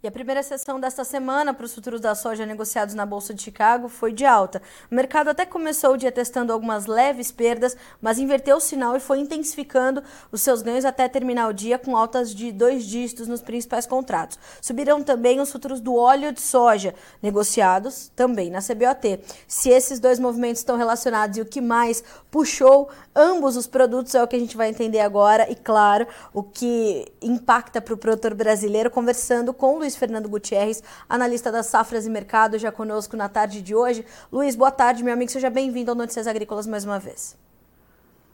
E a primeira sessão desta semana para os futuros da soja negociados na Bolsa de Chicago foi de alta. O mercado até começou o dia testando algumas leves perdas, mas inverteu o sinal e foi intensificando os seus ganhos até terminar o dia com altas de dois dígitos nos principais contratos. Subiram também os futuros do óleo de soja, negociados também na CBOT. Se esses dois movimentos estão relacionados e o que mais puxou ambos os produtos é o que a gente vai entender agora e, claro, o que impacta para o produtor brasileiro, conversando com o Luiz Fernando Gutierrez, analista das safras e mercado, já conosco na tarde de hoje. Luiz, boa tarde, meu amigo, seja bem-vindo ao Notícias Agrícolas mais uma vez.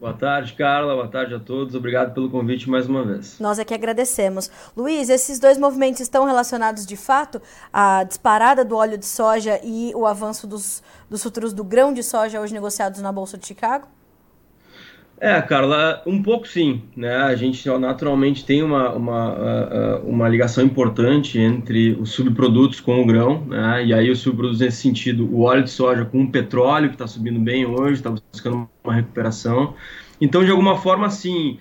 Boa tarde, Carla. Boa tarde a todos. Obrigado pelo convite mais uma vez. Nós é que agradecemos. Luiz, esses dois movimentos estão relacionados de fato? A disparada do óleo de soja e o avanço dos, dos futuros do grão de soja hoje negociados na Bolsa de Chicago? É, Carla, um pouco sim, né? A gente naturalmente tem uma, uma, uma ligação importante entre os subprodutos com o grão, né? E aí os subprodutos nesse sentido, o óleo de soja com o petróleo, que está subindo bem hoje, está buscando uma recuperação. Então, de alguma forma, sim.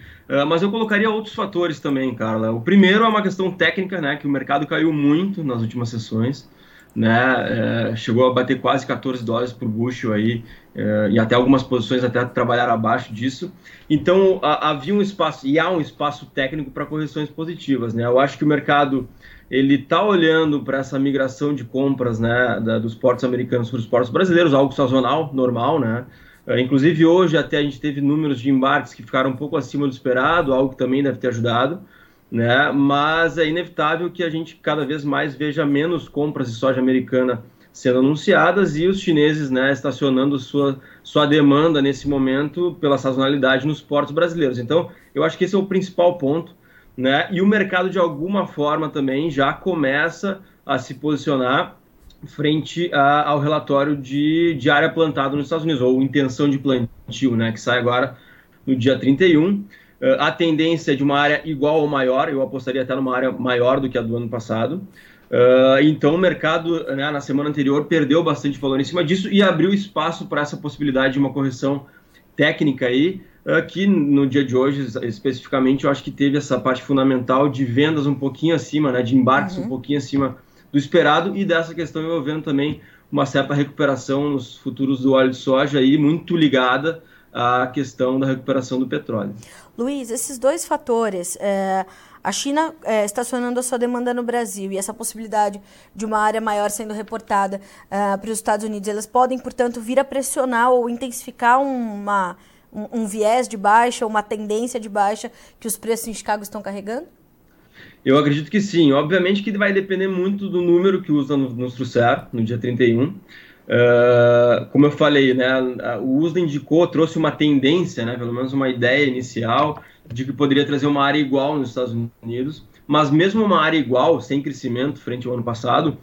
Mas eu colocaria outros fatores também, Carla. O primeiro é uma questão técnica, né? Que o mercado caiu muito nas últimas sessões né? É, chegou a bater quase 14 dólares por bushel aí, é, e até algumas posições até trabalharam abaixo disso. Então a, havia um espaço, e há um espaço técnico para correções positivas, né? Eu acho que o mercado ele está olhando para essa migração de compras, né, da, dos portos americanos para os portos brasileiros, algo sazonal, normal, né? É, inclusive hoje até a gente teve números de embarques que ficaram um pouco acima do esperado, algo que também deve ter ajudado né? Mas é inevitável que a gente cada vez mais veja menos compras de soja americana sendo anunciadas e os chineses, né, estacionando sua sua demanda nesse momento pela sazonalidade nos portos brasileiros. Então, eu acho que esse é o principal ponto, né? E o mercado de alguma forma também já começa a se posicionar frente a, ao relatório de, de área plantada nos Estados Unidos, ou intenção de plantio, né, que sai agora no dia 31 a tendência é de uma área igual ou maior, eu apostaria até numa área maior do que a do ano passado. Uh, então o mercado né, na semana anterior perdeu bastante valor em cima disso e abriu espaço para essa possibilidade de uma correção técnica aí, uh, que no dia de hoje especificamente eu acho que teve essa parte fundamental de vendas um pouquinho acima, né, de embarques uhum. um pouquinho acima do esperado e dessa questão envolvendo também uma certa recuperação nos futuros do óleo de soja aí muito ligada à questão da recuperação do petróleo. Luiz, esses dois fatores, é, a China é, estacionando a sua demanda no Brasil e essa possibilidade de uma área maior sendo reportada é, para os Estados Unidos, elas podem, portanto, vir a pressionar ou intensificar uma, um, um viés de baixa, uma tendência de baixa que os preços em Chicago estão carregando? Eu acredito que sim. Obviamente que vai depender muito do número que usa nos no trouxer no dia 31. Uh, como eu falei, né, o USDA indicou, trouxe uma tendência, né, pelo menos uma ideia inicial, de que poderia trazer uma área igual nos Estados Unidos, mas mesmo uma área igual, sem crescimento frente ao ano passado,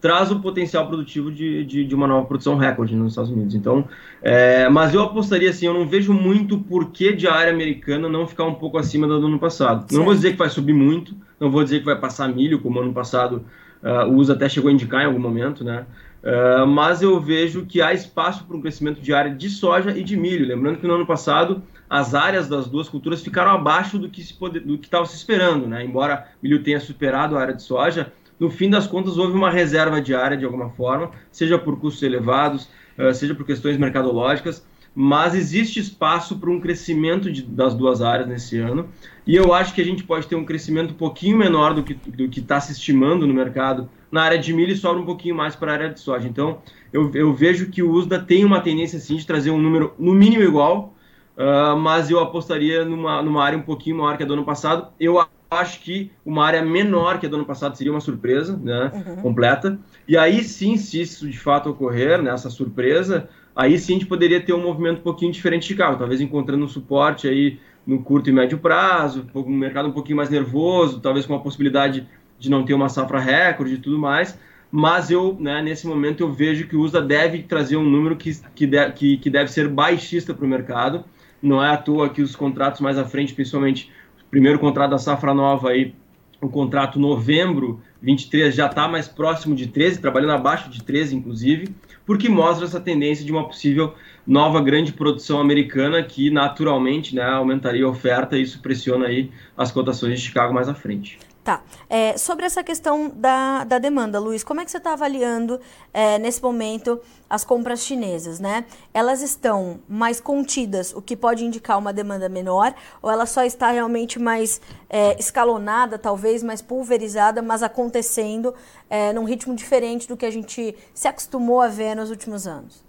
traz o potencial produtivo de, de, de uma nova produção recorde nos Estados Unidos. Então, é, mas eu apostaria assim, eu não vejo muito porquê de a área americana não ficar um pouco acima do ano passado. Certo. Não vou dizer que vai subir muito, não vou dizer que vai passar milho, como ano passado uh, o USA até chegou a indicar em algum momento, né? Uh, mas eu vejo que há espaço para um crescimento de área de soja e de milho. Lembrando que no ano passado as áreas das duas culturas ficaram abaixo do que estava se, se esperando. Né? Embora milho tenha superado a área de soja, no fim das contas houve uma reserva diária de alguma forma, seja por custos elevados, uh, seja por questões mercadológicas, mas existe espaço para um crescimento de, das duas áreas nesse ano, e eu acho que a gente pode ter um crescimento um pouquinho menor do que do que está se estimando no mercado na área de milho e sobra um pouquinho mais para a área de soja. Então, eu, eu vejo que o USDA tem uma tendência sim de trazer um número no mínimo igual, uh, mas eu apostaria numa, numa área um pouquinho maior que a do ano passado. Eu acho que uma área menor que a do ano passado seria uma surpresa né, uhum. completa. E aí sim, se isso de fato ocorrer, né, essa surpresa, aí sim a gente poderia ter um movimento um pouquinho diferente de carro, talvez encontrando um suporte aí no curto e médio prazo, um mercado um pouquinho mais nervoso, talvez com a possibilidade de não ter uma safra recorde e tudo mais, mas eu, né, nesse momento, eu vejo que o USA deve trazer um número que, que, de, que, que deve ser baixista para o mercado, não é à toa que os contratos mais à frente, principalmente o primeiro contrato da safra nova aí, o contrato novembro 23 já está mais próximo de 13, trabalhando abaixo de 13, inclusive, porque mostra essa tendência de uma possível nova grande produção americana que naturalmente né, aumentaria a oferta e isso pressiona aí as cotações de Chicago mais à frente. Tá. É, sobre essa questão da, da demanda, Luiz, como é que você está avaliando é, nesse momento as compras chinesas, né? Elas estão mais contidas, o que pode indicar uma demanda menor, ou ela só está realmente mais é, escalonada, talvez mais pulverizada, mas acontecendo é, num ritmo diferente do que a gente se acostumou a ver nos últimos anos?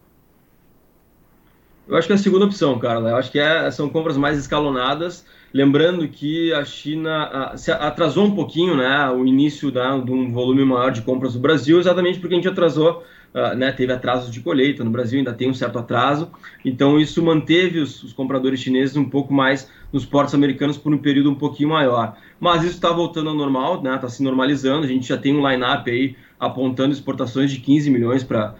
Eu acho que é a segunda opção, Carla. Eu acho que é, são compras mais escalonadas Lembrando que a China se atrasou um pouquinho né, o início né, de um volume maior de compras do Brasil, exatamente porque a gente atrasou, uh, né, teve atrasos de colheita no Brasil, ainda tem um certo atraso, então isso manteve os, os compradores chineses um pouco mais nos portos americanos por um período um pouquinho maior. Mas isso está voltando ao normal, está né, tá se normalizando, a gente já tem um line-up aí apontando exportações de 15 milhões para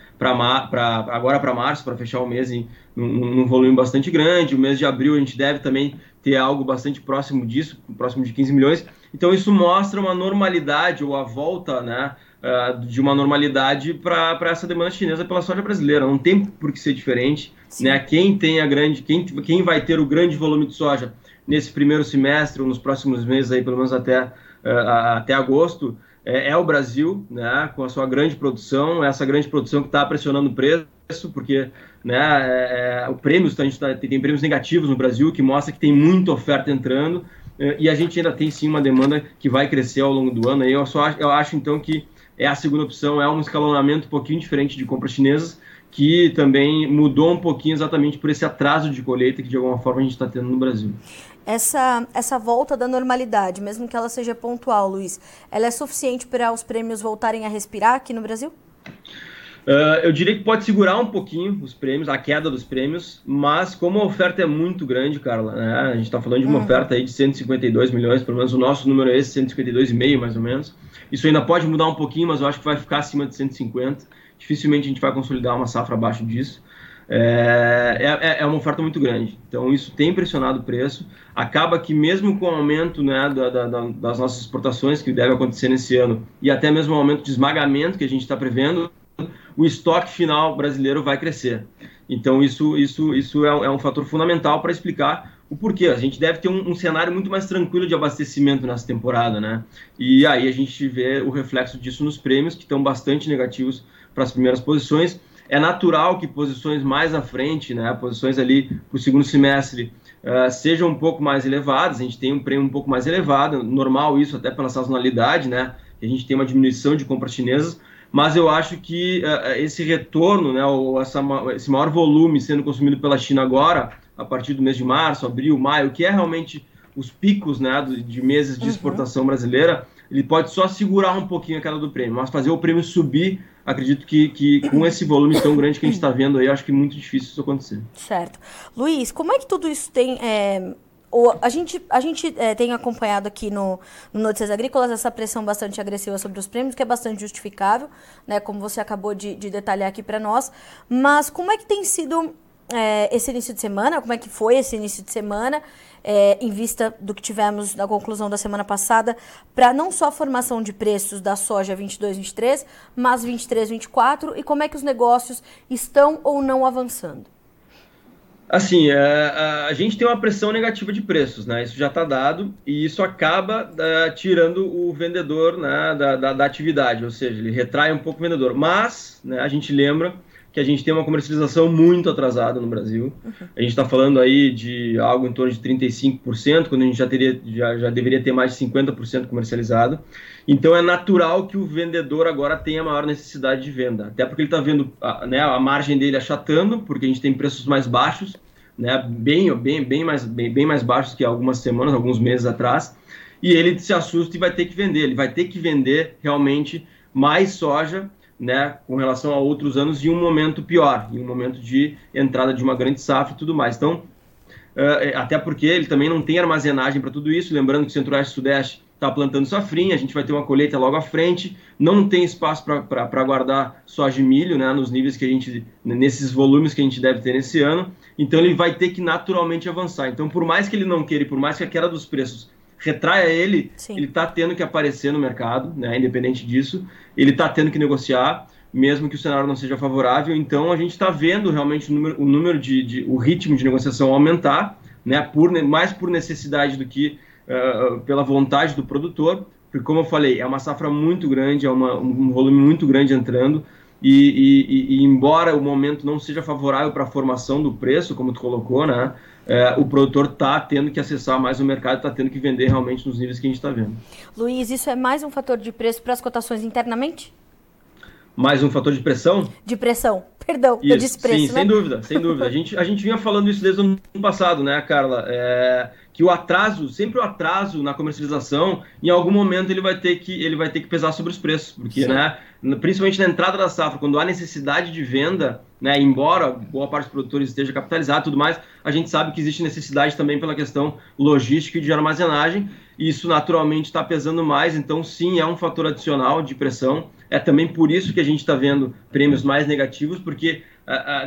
agora para março, para fechar o mês em num, volume bastante grande. O mês de abril a gente deve também ter algo bastante próximo disso, próximo de 15 milhões. Então isso mostra uma normalidade ou a volta né, uh, de uma normalidade para essa demanda chinesa pela soja brasileira. Não tem por que ser diferente. Né? Quem tem a grande, quem, quem vai ter o grande volume de soja nesse primeiro semestre ou nos próximos meses aí, pelo menos até, uh, até agosto, é, é, o Brasil, né, com a sua grande produção, essa grande produção que está pressionando o preço, porque né, é, é o prêmio, a gente tá, tem prêmios negativos no Brasil, que mostra que tem muita oferta entrando, é, e a gente ainda tem sim uma demanda que vai crescer ao longo do ano. Eu, só, eu acho então que é a segunda opção, é um escalonamento um pouquinho diferente de compras chinesas, que também mudou um pouquinho exatamente por esse atraso de colheita que de alguma forma a gente está tendo no Brasil essa, essa volta da normalidade, mesmo que ela seja pontual, Luiz, ela é suficiente para os prêmios voltarem a respirar aqui no Brasil? Uh, eu diria que pode segurar um pouquinho os prêmios, a queda dos prêmios, mas como a oferta é muito grande, Carla, né? a gente está falando de uma uhum. oferta aí de 152 milhões, pelo menos o nosso número é esse, 152,5 mais ou menos. Isso ainda pode mudar um pouquinho, mas eu acho que vai ficar acima de 150. Dificilmente a gente vai consolidar uma safra abaixo disso. É, é, é, uma oferta muito grande. Então, isso tem pressionado o preço. Acaba que, mesmo com o aumento né, da, da, das nossas exportações, que deve acontecer nesse ano, e até mesmo o aumento de esmagamento que a gente está prevendo, o estoque final brasileiro vai crescer. Então, isso, isso, isso é, é um fator fundamental para explicar o porquê. A gente deve ter um, um, cenário muito mais tranquilo de abastecimento nessa temporada, né? E aí a gente vê o reflexo disso nos prêmios, que estão bastante negativos para as primeiras posições é natural que posições mais à frente, né, posições ali para o segundo semestre, uh, sejam um pouco mais elevadas, a gente tem um prêmio um pouco mais elevado, normal isso até pela sazonalidade, né, a gente tem uma diminuição de compras chinesas, mas eu acho que uh, esse retorno, né, ou essa, esse maior volume sendo consumido pela China agora, a partir do mês de março, abril, maio, que é realmente os picos né, de meses de uhum. exportação brasileira, ele pode só segurar um pouquinho a queda do prêmio, mas fazer o prêmio subir acredito que, que com esse volume tão grande que a gente está vendo aí, acho que é muito difícil isso acontecer. Certo. Luiz, como é que tudo isso tem. É, o, a gente, a gente é, tem acompanhado aqui no, no Notícias Agrícolas essa pressão bastante agressiva sobre os prêmios, que é bastante justificável, né, como você acabou de, de detalhar aqui para nós. Mas como é que tem sido é, esse início de semana? Como é que foi esse início de semana? é, em vista do que tivemos na conclusão da semana passada, para não só a formação de preços da soja 22-23, mas 23-24 e como é que os negócios estão ou não avançando? Assim, é, a gente tem uma pressão negativa de preços, né? Isso já está dado e isso acaba é, tirando o vendedor né, da, da, da, atividade, ou seja, ele retrai um pouco o vendedor. Mas, né, a gente lembra que a gente tem uma comercialização muito atrasada no Brasil. Uhum. A gente está falando aí de algo em torno de 35%, quando a gente já, teria, já, já deveria ter mais de 50% comercializado. Então é natural que o vendedor agora tenha maior necessidade de venda, até porque ele está vendo a, né, a margem dele achatando, porque a gente tem preços mais baixos, né, bem, bem, bem, mais, bem, bem mais baixos que algumas semanas, alguns meses atrás, e ele se assusta e vai ter que vender. Ele vai ter que vender realmente mais soja né, com relação a outros anos em um momento pior, em um momento de entrada de uma grande safra e tudo mais. Então, uh, até porque ele também não tem armazenagem para tudo isso, lembrando que o Centro-Oeste e Sudeste está plantando safrinha, a gente vai ter uma colheita logo à frente, não tem espaço para guardar soja e milho, né, nos níveis que a gente, nesses volumes que a gente deve ter nesse ano, então ele vai ter que naturalmente avançar. Então, por mais que ele não queira e por mais que a queda dos preços retraia ele, Sim. ele está tendo que aparecer no mercado, né, independente disso, ele está tendo que negociar, mesmo que o cenário não seja favorável. Então a gente está vendo realmente o número, o número de, de, o ritmo de negociação aumentar, né, por, mais por necessidade do que uh, pela vontade do produtor, porque como eu falei, é uma safra muito grande, é uma, um volume muito grande entrando. E, e, e, embora o momento não seja favorável para a formação do preço, como tu colocou, né, é, o produtor está tendo que acessar mais o mercado, está tendo que vender realmente nos níveis que a gente está vendo. Luiz, isso é mais um fator de preço para as cotações internamente? Mais um fator de pressão? De pressão, perdão, isso. eu disse preço. Sim, né? sem dúvida, sem dúvida. A gente, a gente vinha falando isso desde o ano passado, né, Carla? É, que o atraso, sempre o atraso na comercialização, em algum momento ele vai ter que, ele vai ter que pesar sobre os preços, porque, Sim. né, principalmente na entrada da safra, quando há necessidade de venda, né, embora boa parte dos produtores esteja capitalizado e tudo mais, a gente sabe que existe necessidade também pela questão logística e de armazenagem, e isso naturalmente está pesando mais, então sim, é um fator adicional de pressão. É também por isso que a gente está vendo prêmios mais negativos, porque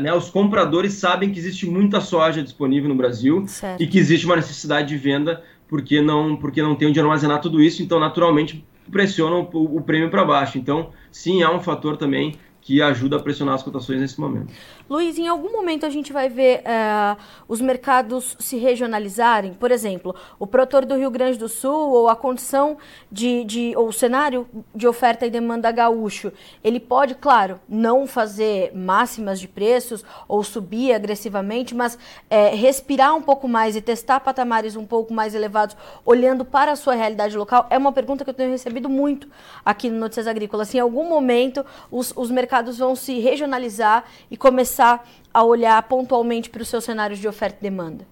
né, os compradores sabem que existe muita soja disponível no Brasil certo. e que existe uma necessidade de venda porque não, porque não tem onde armazenar tudo isso, então naturalmente pressionam o, o prêmio para baixo. Então, sim, é um fator também que ajuda a pressionar as cotações nesse momento. Luiz, em algum momento a gente vai ver uh, os mercados se regionalizarem? Por exemplo, o produtor do Rio Grande do Sul ou a condição de, de ou o cenário de oferta e demanda gaúcho, ele pode, claro, não fazer máximas de preços ou subir agressivamente, mas é, respirar um pouco mais e testar patamares um pouco mais elevados, olhando para a sua realidade local, é uma pergunta que eu tenho recebido muito aqui no Notícias Agrícolas. Se em algum momento os, os mercados mercados vão se regionalizar e começar a olhar pontualmente para os seus cenários de oferta e demanda?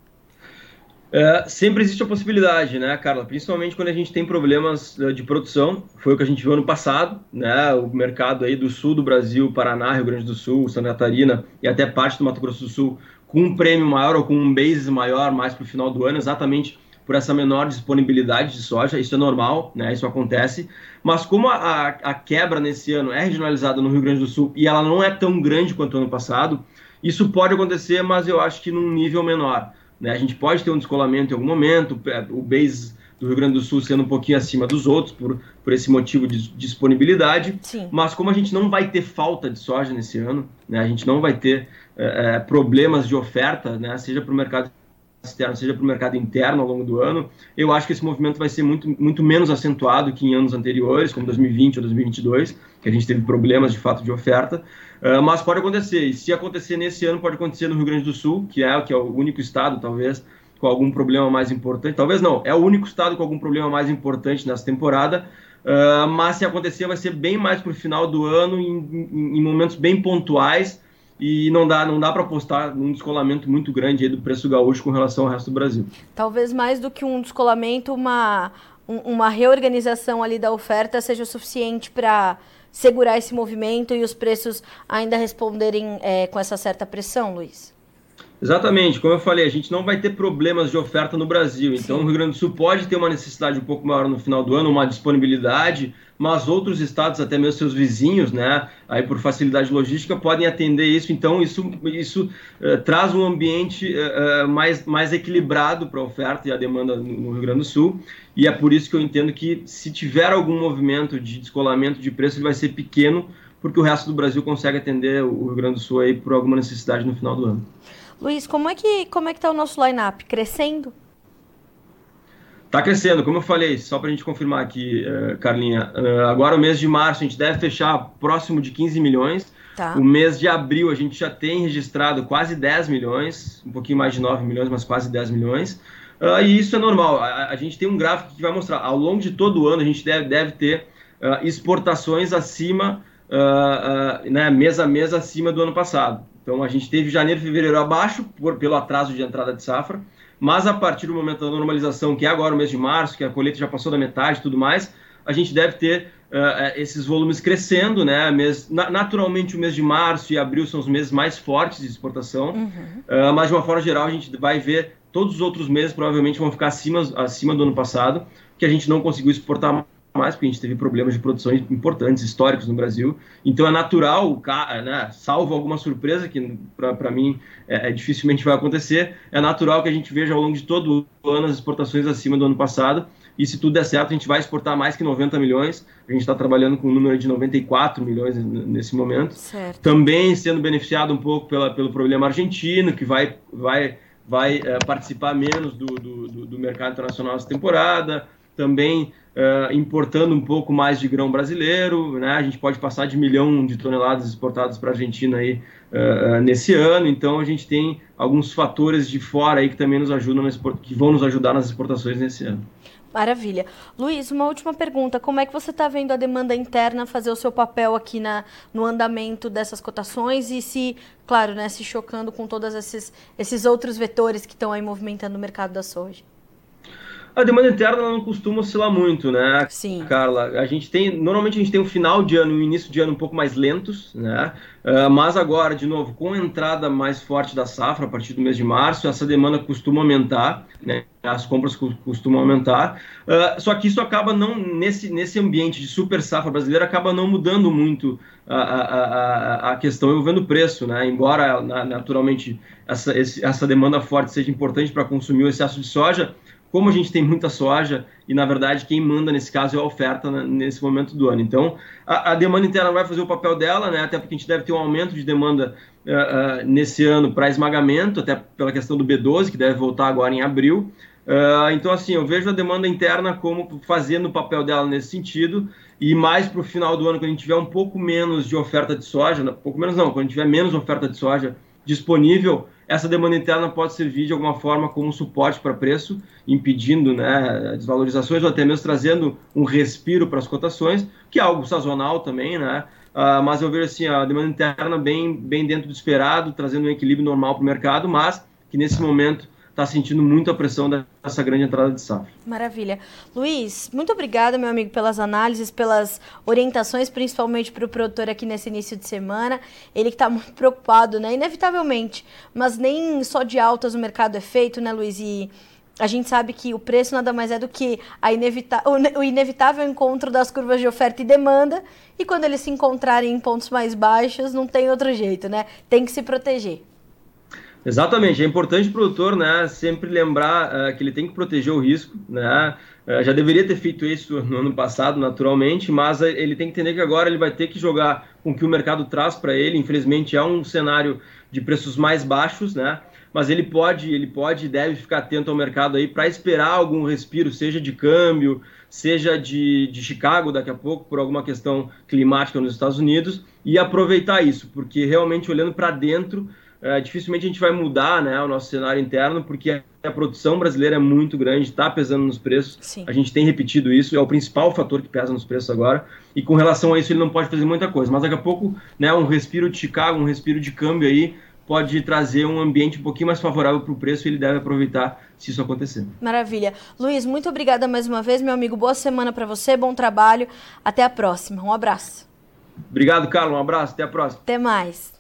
É, sempre existe a possibilidade, né, Carla? Principalmente quando a gente tem problemas é, de produção. Foi o que a gente viu ano passado, né? O mercado aí do sul do Brasil, Paraná, Rio Grande do Sul, Santa Catarina e até parte do Mato Grosso do Sul, com um prêmio maior ou com um base maior mais para o final do ano, exatamente por essa menor disponibilidade de soja, isso é normal, né? Isso acontece. Mas como a, a quebra nesse ano é regionalizada no Rio Grande do Sul e ela não é tão grande quanto o ano passado, isso pode acontecer, mas eu acho que num nível menor. Né? A gente pode ter um descolamento em algum momento, é, o base do Rio Grande do Sul sendo um pouquinho acima dos outros por, por esse motivo de disponibilidade. Sim. Mas como a gente não vai ter falta de soja nesse ano, né? a gente não vai ter é, é problemas de oferta, né? seja para o mercado externo, seja para o mercado interno ao longo do ano, eu acho que esse movimento vai ser muito, muito menos acentuado que em anos anteriores, como 2020 ou 2022, que a gente teve problemas de fato de oferta, uh, mas pode acontecer, e se acontecer nesse ano, pode acontecer no Rio Grande do Sul, que é, que é o único estado, talvez, com algum problema mais importante, talvez não, é o único estado com algum problema mais importante nessa temporada, uh, mas se acontecer vai ser bem mais para o final do ano, em, em, em momentos bem pontuais, e não dá, não dá para apostar num descolamento muito grande do preço gaúcho com relação ao resto do Brasil. Talvez mais do que um descolamento, uma, uma reorganização ali da oferta seja suficiente para segurar esse movimento e os preços ainda responderem é, com essa certa pressão, Luiz? Exatamente, como eu falei, a gente não vai ter problemas de oferta no Brasil. Então, Sim. o Rio Grande do Sul pode ter uma necessidade um pouco maior no final do ano, uma disponibilidade, mas outros estados, até mesmo seus vizinhos, né, aí por facilidade logística, podem atender isso. Então, isso, isso uh, traz um ambiente uh, mais, mais equilibrado para a oferta e a demanda no, Rio Grande do Sul. E é por isso que eu entendo que, se tiver algum movimento de descolamento de preço, ele vai ser pequeno, porque o resto do Brasil consegue atender o Rio Grande do Sul aí por alguma necessidade no final do ano. Luiz, como é que como é que está o nosso line-up? Crescendo? Está crescendo, como eu falei, só para a gente confirmar aqui, uh, Carlinha. Uh, agora, o mês de março, a gente deve fechar próximo de 15 milhões. Tá. O mês de abril, a gente já tem registrado quase 10 milhões, um pouquinho mais de 9 milhões, mas quase 10 milhões. Uh, e isso é normal. A, a, gente tem um gráfico que vai mostrar, ao longo de todo o ano, a gente deve, deve ter exportações acima, né, mês a mês acima do ano passado. Então, a gente teve janeiro e fevereiro abaixo, por, pelo atraso de entrada de safra. Mas a partir do momento da normalização, que é agora o mês de março, que a colheita já passou da metade e tudo mais, a gente deve ter uh, esses volumes crescendo, né? Mês, naturalmente o mês de março e abril são os meses mais fortes de exportação, uhum. uh, mas de uma forma geral a gente vai ver todos os outros meses provavelmente vão ficar acima, acima do ano passado, que a gente não conseguiu exportar mais, porque a gente teve problemas de produção importantes, históricos no Brasil. Então é natural, né, salvo alguma surpresa, que para mim é, é, dificilmente vai acontecer, é natural que a gente veja ao longo de todo o ano as exportações acima do ano passado. E se tudo der certo, a gente vai exportar mais que 90 milhões. A gente está trabalhando com um número de 94 milhões nesse momento. Certo. Também sendo beneficiado um pouco pela, pelo problema argentino, que vai, vai, vai é, participar menos do, do, do mercado internacional essa temporada também uh, importando um pouco mais de grão brasileiro, né? A gente pode passar de milhão de toneladas exportadas para a Argentina aí uh, nesse ano, então a gente tem alguns fatores de fora aí que também nos ajudam, que vão nos ajudar nas exportações nesse ano. Maravilha. Luiz, uma última pergunta. Como é que você está vendo a demanda interna fazer o seu papel aqui na, no andamento dessas cotações e se, claro, né, se chocando com todos esses, esses outros vetores que estão aí movimentando o mercado da soja? A demanda interna não costuma oscilar muito, né, Sim. Carla? A gente tem, normalmente a gente tem um final de ano e um início de ano um pouco mais lentos, né? Uh, mas agora, de novo, com a entrada mais forte da safra a partir do mês de março, essa demanda costuma aumentar, né? As compras costumam aumentar. Uh, só que isso acaba não nesse nesse ambiente de super safra brasileira acaba não mudando muito a, a, a, a questão envolvendo o preço, né? Embora naturalmente essa, essa demanda forte seja importante para consumir o excesso de soja como a gente tem muita soja e na verdade quem manda nesse caso é a oferta né, nesse momento do ano. Então a, a, demanda interna vai fazer o papel dela, né, até porque a gente deve ter um aumento de demanda uh, uh, nesse ano para esmagamento, até pela questão do B12 que deve voltar agora em abril. Uh, então assim eu vejo a demanda interna como fazendo o papel dela nesse sentido e mais para o final do ano quando a gente tiver um pouco menos de oferta de soja, um pouco menos não, quando a gente tiver menos oferta de soja disponível essa demanda interna pode servir de alguma forma como suporte para preço, impedindo né, desvalorizações ou até mesmo trazendo um respiro para as cotações, que é algo sazonal também, né? Uh, mas eu vejo assim, a demanda interna bem, bem dentro do esperado, trazendo um equilíbrio normal para o mercado, mas que nesse momento está sentindo muito a pressão dessa grande entrada de safra. Maravilha. Luiz, muito obrigada, meu amigo, pelas análises, pelas orientações, principalmente para o produtor aqui nesse início de semana. Ele que está muito preocupado, né? Inevitavelmente. Mas nem só de altas o mercado é feito, né, Luiz? E a gente sabe que o preço nada mais é do que a o inevitável encontro das curvas de oferta e demanda. E quando eles se encontrarem em pontos mais baixos, não tem outro jeito, né? Tem que se proteger. Exatamente, é importante o produtor né, sempre lembrar uh, que ele tem que proteger o risco. Né? Uh, já deveria ter feito isso no ano passado, naturalmente, mas ele tem que entender que agora ele vai ter que jogar com o que o mercado traz para ele. Infelizmente, é um cenário de preços mais baixos, né? mas ele pode, ele pode e deve ficar atento ao mercado aí para esperar algum respiro, seja de câmbio, seja de, de Chicago daqui a pouco, por alguma questão climática nos Estados Unidos, e aproveitar isso, porque realmente olhando para dentro é, dificilmente a gente vai mudar né, o nosso cenário interno, porque a produção brasileira é muito grande, está pesando nos preços. Sim. A gente tem repetido isso, é o principal fator que pesa nos preços agora. E com relação a isso, ele não pode fazer muita coisa. Mas daqui a pouco, né, um respiro de Chicago, um respiro de câmbio aí, pode trazer um ambiente um pouquinho mais favorável para o preço e ele deve aproveitar se isso acontecer. Maravilha. Luiz, muito obrigada mais uma vez, meu amigo. Boa semana para você, bom trabalho. Até a próxima. Um abraço. Obrigado, Carlos. Um abraço. Até a próxima. Até mais.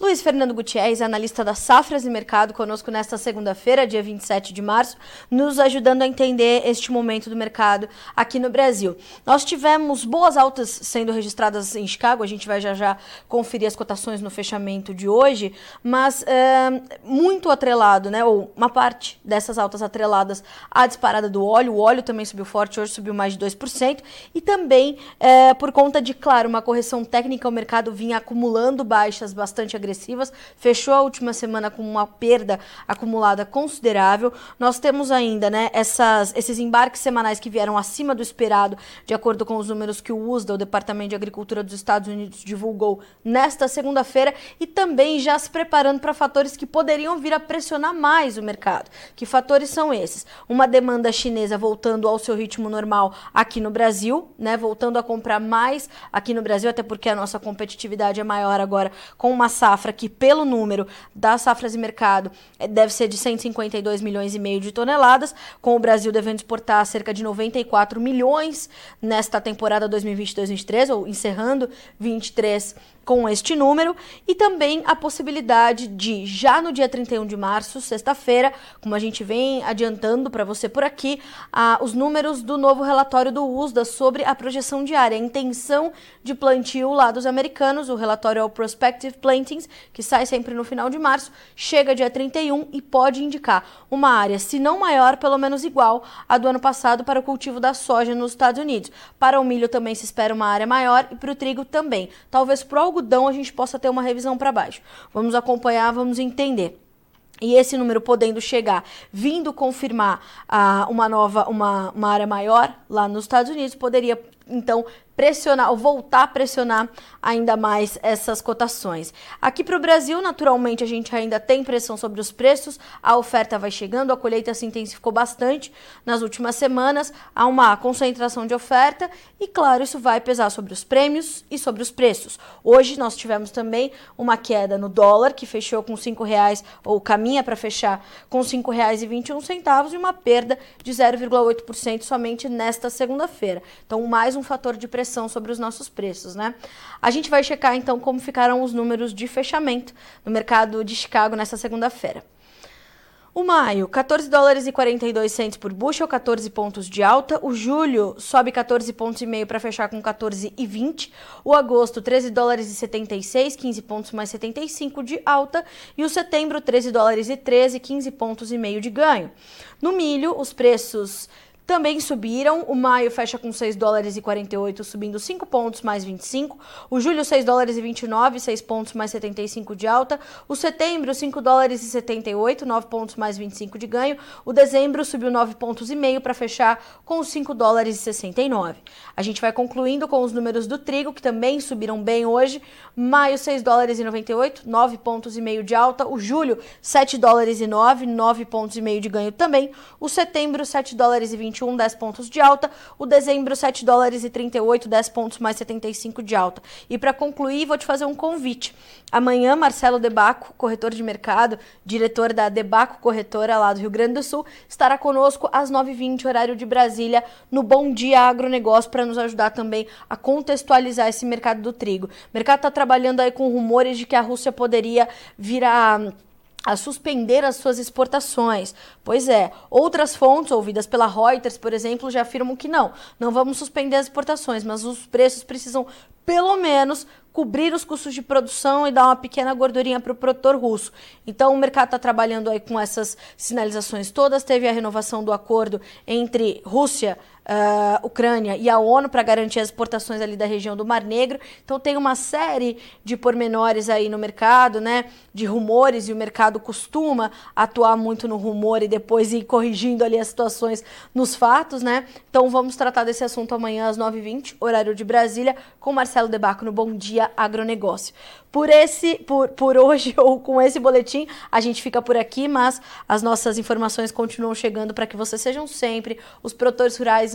Luiz Fernando Gutierrez, analista da Safras e Mercado, conosco nesta segunda-feira, dia 27 de março, nos ajudando a entender este momento do mercado aqui no Brasil. Nós tivemos boas altas sendo registradas em Chicago, a gente vai já já conferir as cotações no fechamento de hoje, mas é, muito atrelado, né, ou uma parte dessas altas atreladas à disparada do óleo. O óleo também subiu forte, hoje subiu mais de 2%, e também é, por conta de, claro, uma correção técnica, o mercado vinha acumulando baixas bastante agressivas agressivas, fechou a última semana com uma perda acumulada considerável. Nós temos ainda né, essas, esses embarques semanais que vieram acima do esperado, de acordo com os números que o USDA, o Departamento de Agricultura dos Estados Unidos, divulgou nesta segunda-feira, e também já se preparando para fatores que poderiam vir a pressionar mais o mercado. Que fatores são esses? Uma demanda chinesa voltando ao seu ritmo normal aqui no Brasil, né, voltando a comprar mais aqui no Brasil, até porque a nossa competitividade é maior agora com uma safra que, pelo número das safras de mercado, eh, deve ser de 152 milhões e meio de toneladas, com o Brasil devendo exportar cerca de 94 milhões nesta temporada 2022-2023, ou encerrando 23 com este número e também a possibilidade de, já no dia 31 de março, sexta-feira, como a gente vem adiantando para você por aqui, os números do novo relatório do USDA sobre a projeção diária, a intenção de plantio lá dos americanos, o relatório é o Prospective Plantings, que sai sempre no final de março, chega dia 31 e pode indicar uma área, se não maior, pelo menos igual à do ano passado para o cultivo da soja nos Estados Unidos. Para o milho também se espera uma área maior e para o trigo também. Talvez para algodão a gente possa ter uma revisão para baixo. Vamos acompanhar, vamos entender. E esse número podendo chegar, vindo confirmar ah, uma nova, uma, uma área maior lá nos Estados Unidos, poderia então pressionar ou voltar a pressionar ainda mais essas cotações. Aqui para o Brasil, naturalmente, a gente ainda tem pressão sobre os preços, a oferta vai chegando, a colheita se intensificou bastante nas últimas semanas, há uma concentração de oferta e, claro, isso vai pesar sobre os prêmios e sobre os preços. Hoje nós tivemos também uma queda no dólar, que fechou com R$ reais ou caminha para fechar com R$ 5,21 e uma perda de 0,8% somente nesta segunda-feira. Então, mais um fator de pressão sobre os nossos preços, né? A gente vai checar então como ficaram os números de fechamento no mercado de Chicago nessa segunda-feira. O maio, 14 dólares e 42 centos por bushel, 14 pontos de alta. O julho sobe 14 pontos e meio para fechar com 14 e 20. O agosto, 13 dólares e 76, 15 pontos mais 75 de alta. E o setembro, 13 dólares e 13, 15 pontos e meio de ganho. No milho, os preços também subiram. O maio fecha com 6 dólares e 48, subindo 5 pontos mais 25. O julho 6 dólares e 29, 6 pontos mais 75 de alta. O setembro 5 dólares e 78, 9 pontos mais 25 de ganho. O dezembro subiu 9 pontos e meio para fechar com 5 dólares e 69. A gente vai concluindo com os números do trigo que também subiram bem hoje. Maio 6 dólares e 98, 9 pontos e meio de alta. O julho 7 dólares e 9, 9 pontos e meio de ganho também. O setembro 7 dólares e 21 21, 10 pontos de alta. O dezembro, 7 dólares e 38, 10 pontos mais 75 de alta. E para concluir, vou te fazer um convite. Amanhã, Marcelo Debaco, corretor de mercado, diretor da Debaco Corretora lá do Rio Grande do Sul, estará conosco às 9h20, horário de Brasília, no Bom Dia Agronegócio, para nos ajudar também a contextualizar esse mercado do trigo. O mercado está trabalhando aí com rumores de que a Rússia poderia virar a suspender as suas exportações. Pois é, outras fontes ouvidas pela Reuters, por exemplo, já afirmam que não, não vamos suspender as exportações, mas os preços precisam pelo menos cobrir os custos de produção e dar uma pequena gordurinha para o produtor russo. Então o mercado está trabalhando aí com essas sinalizações todas. Teve a renovação do acordo entre Rússia, uh, Ucrânia e a ONU para garantir as exportações ali da região do Mar Negro. Então tem uma série de pormenores aí no mercado, né? De rumores e o mercado costuma atuar muito no rumor e depois ir corrigindo ali as situações nos fatos, né? Então vamos tratar desse assunto amanhã às 9h20, horário de Brasília, com Marcelo Debaco no Bom Dia Agronegócio. Por esse, por, por hoje ou com esse boletim, a gente fica por aqui, mas as nossas informações continuam chegando para que vocês sejam sempre os produtores rurais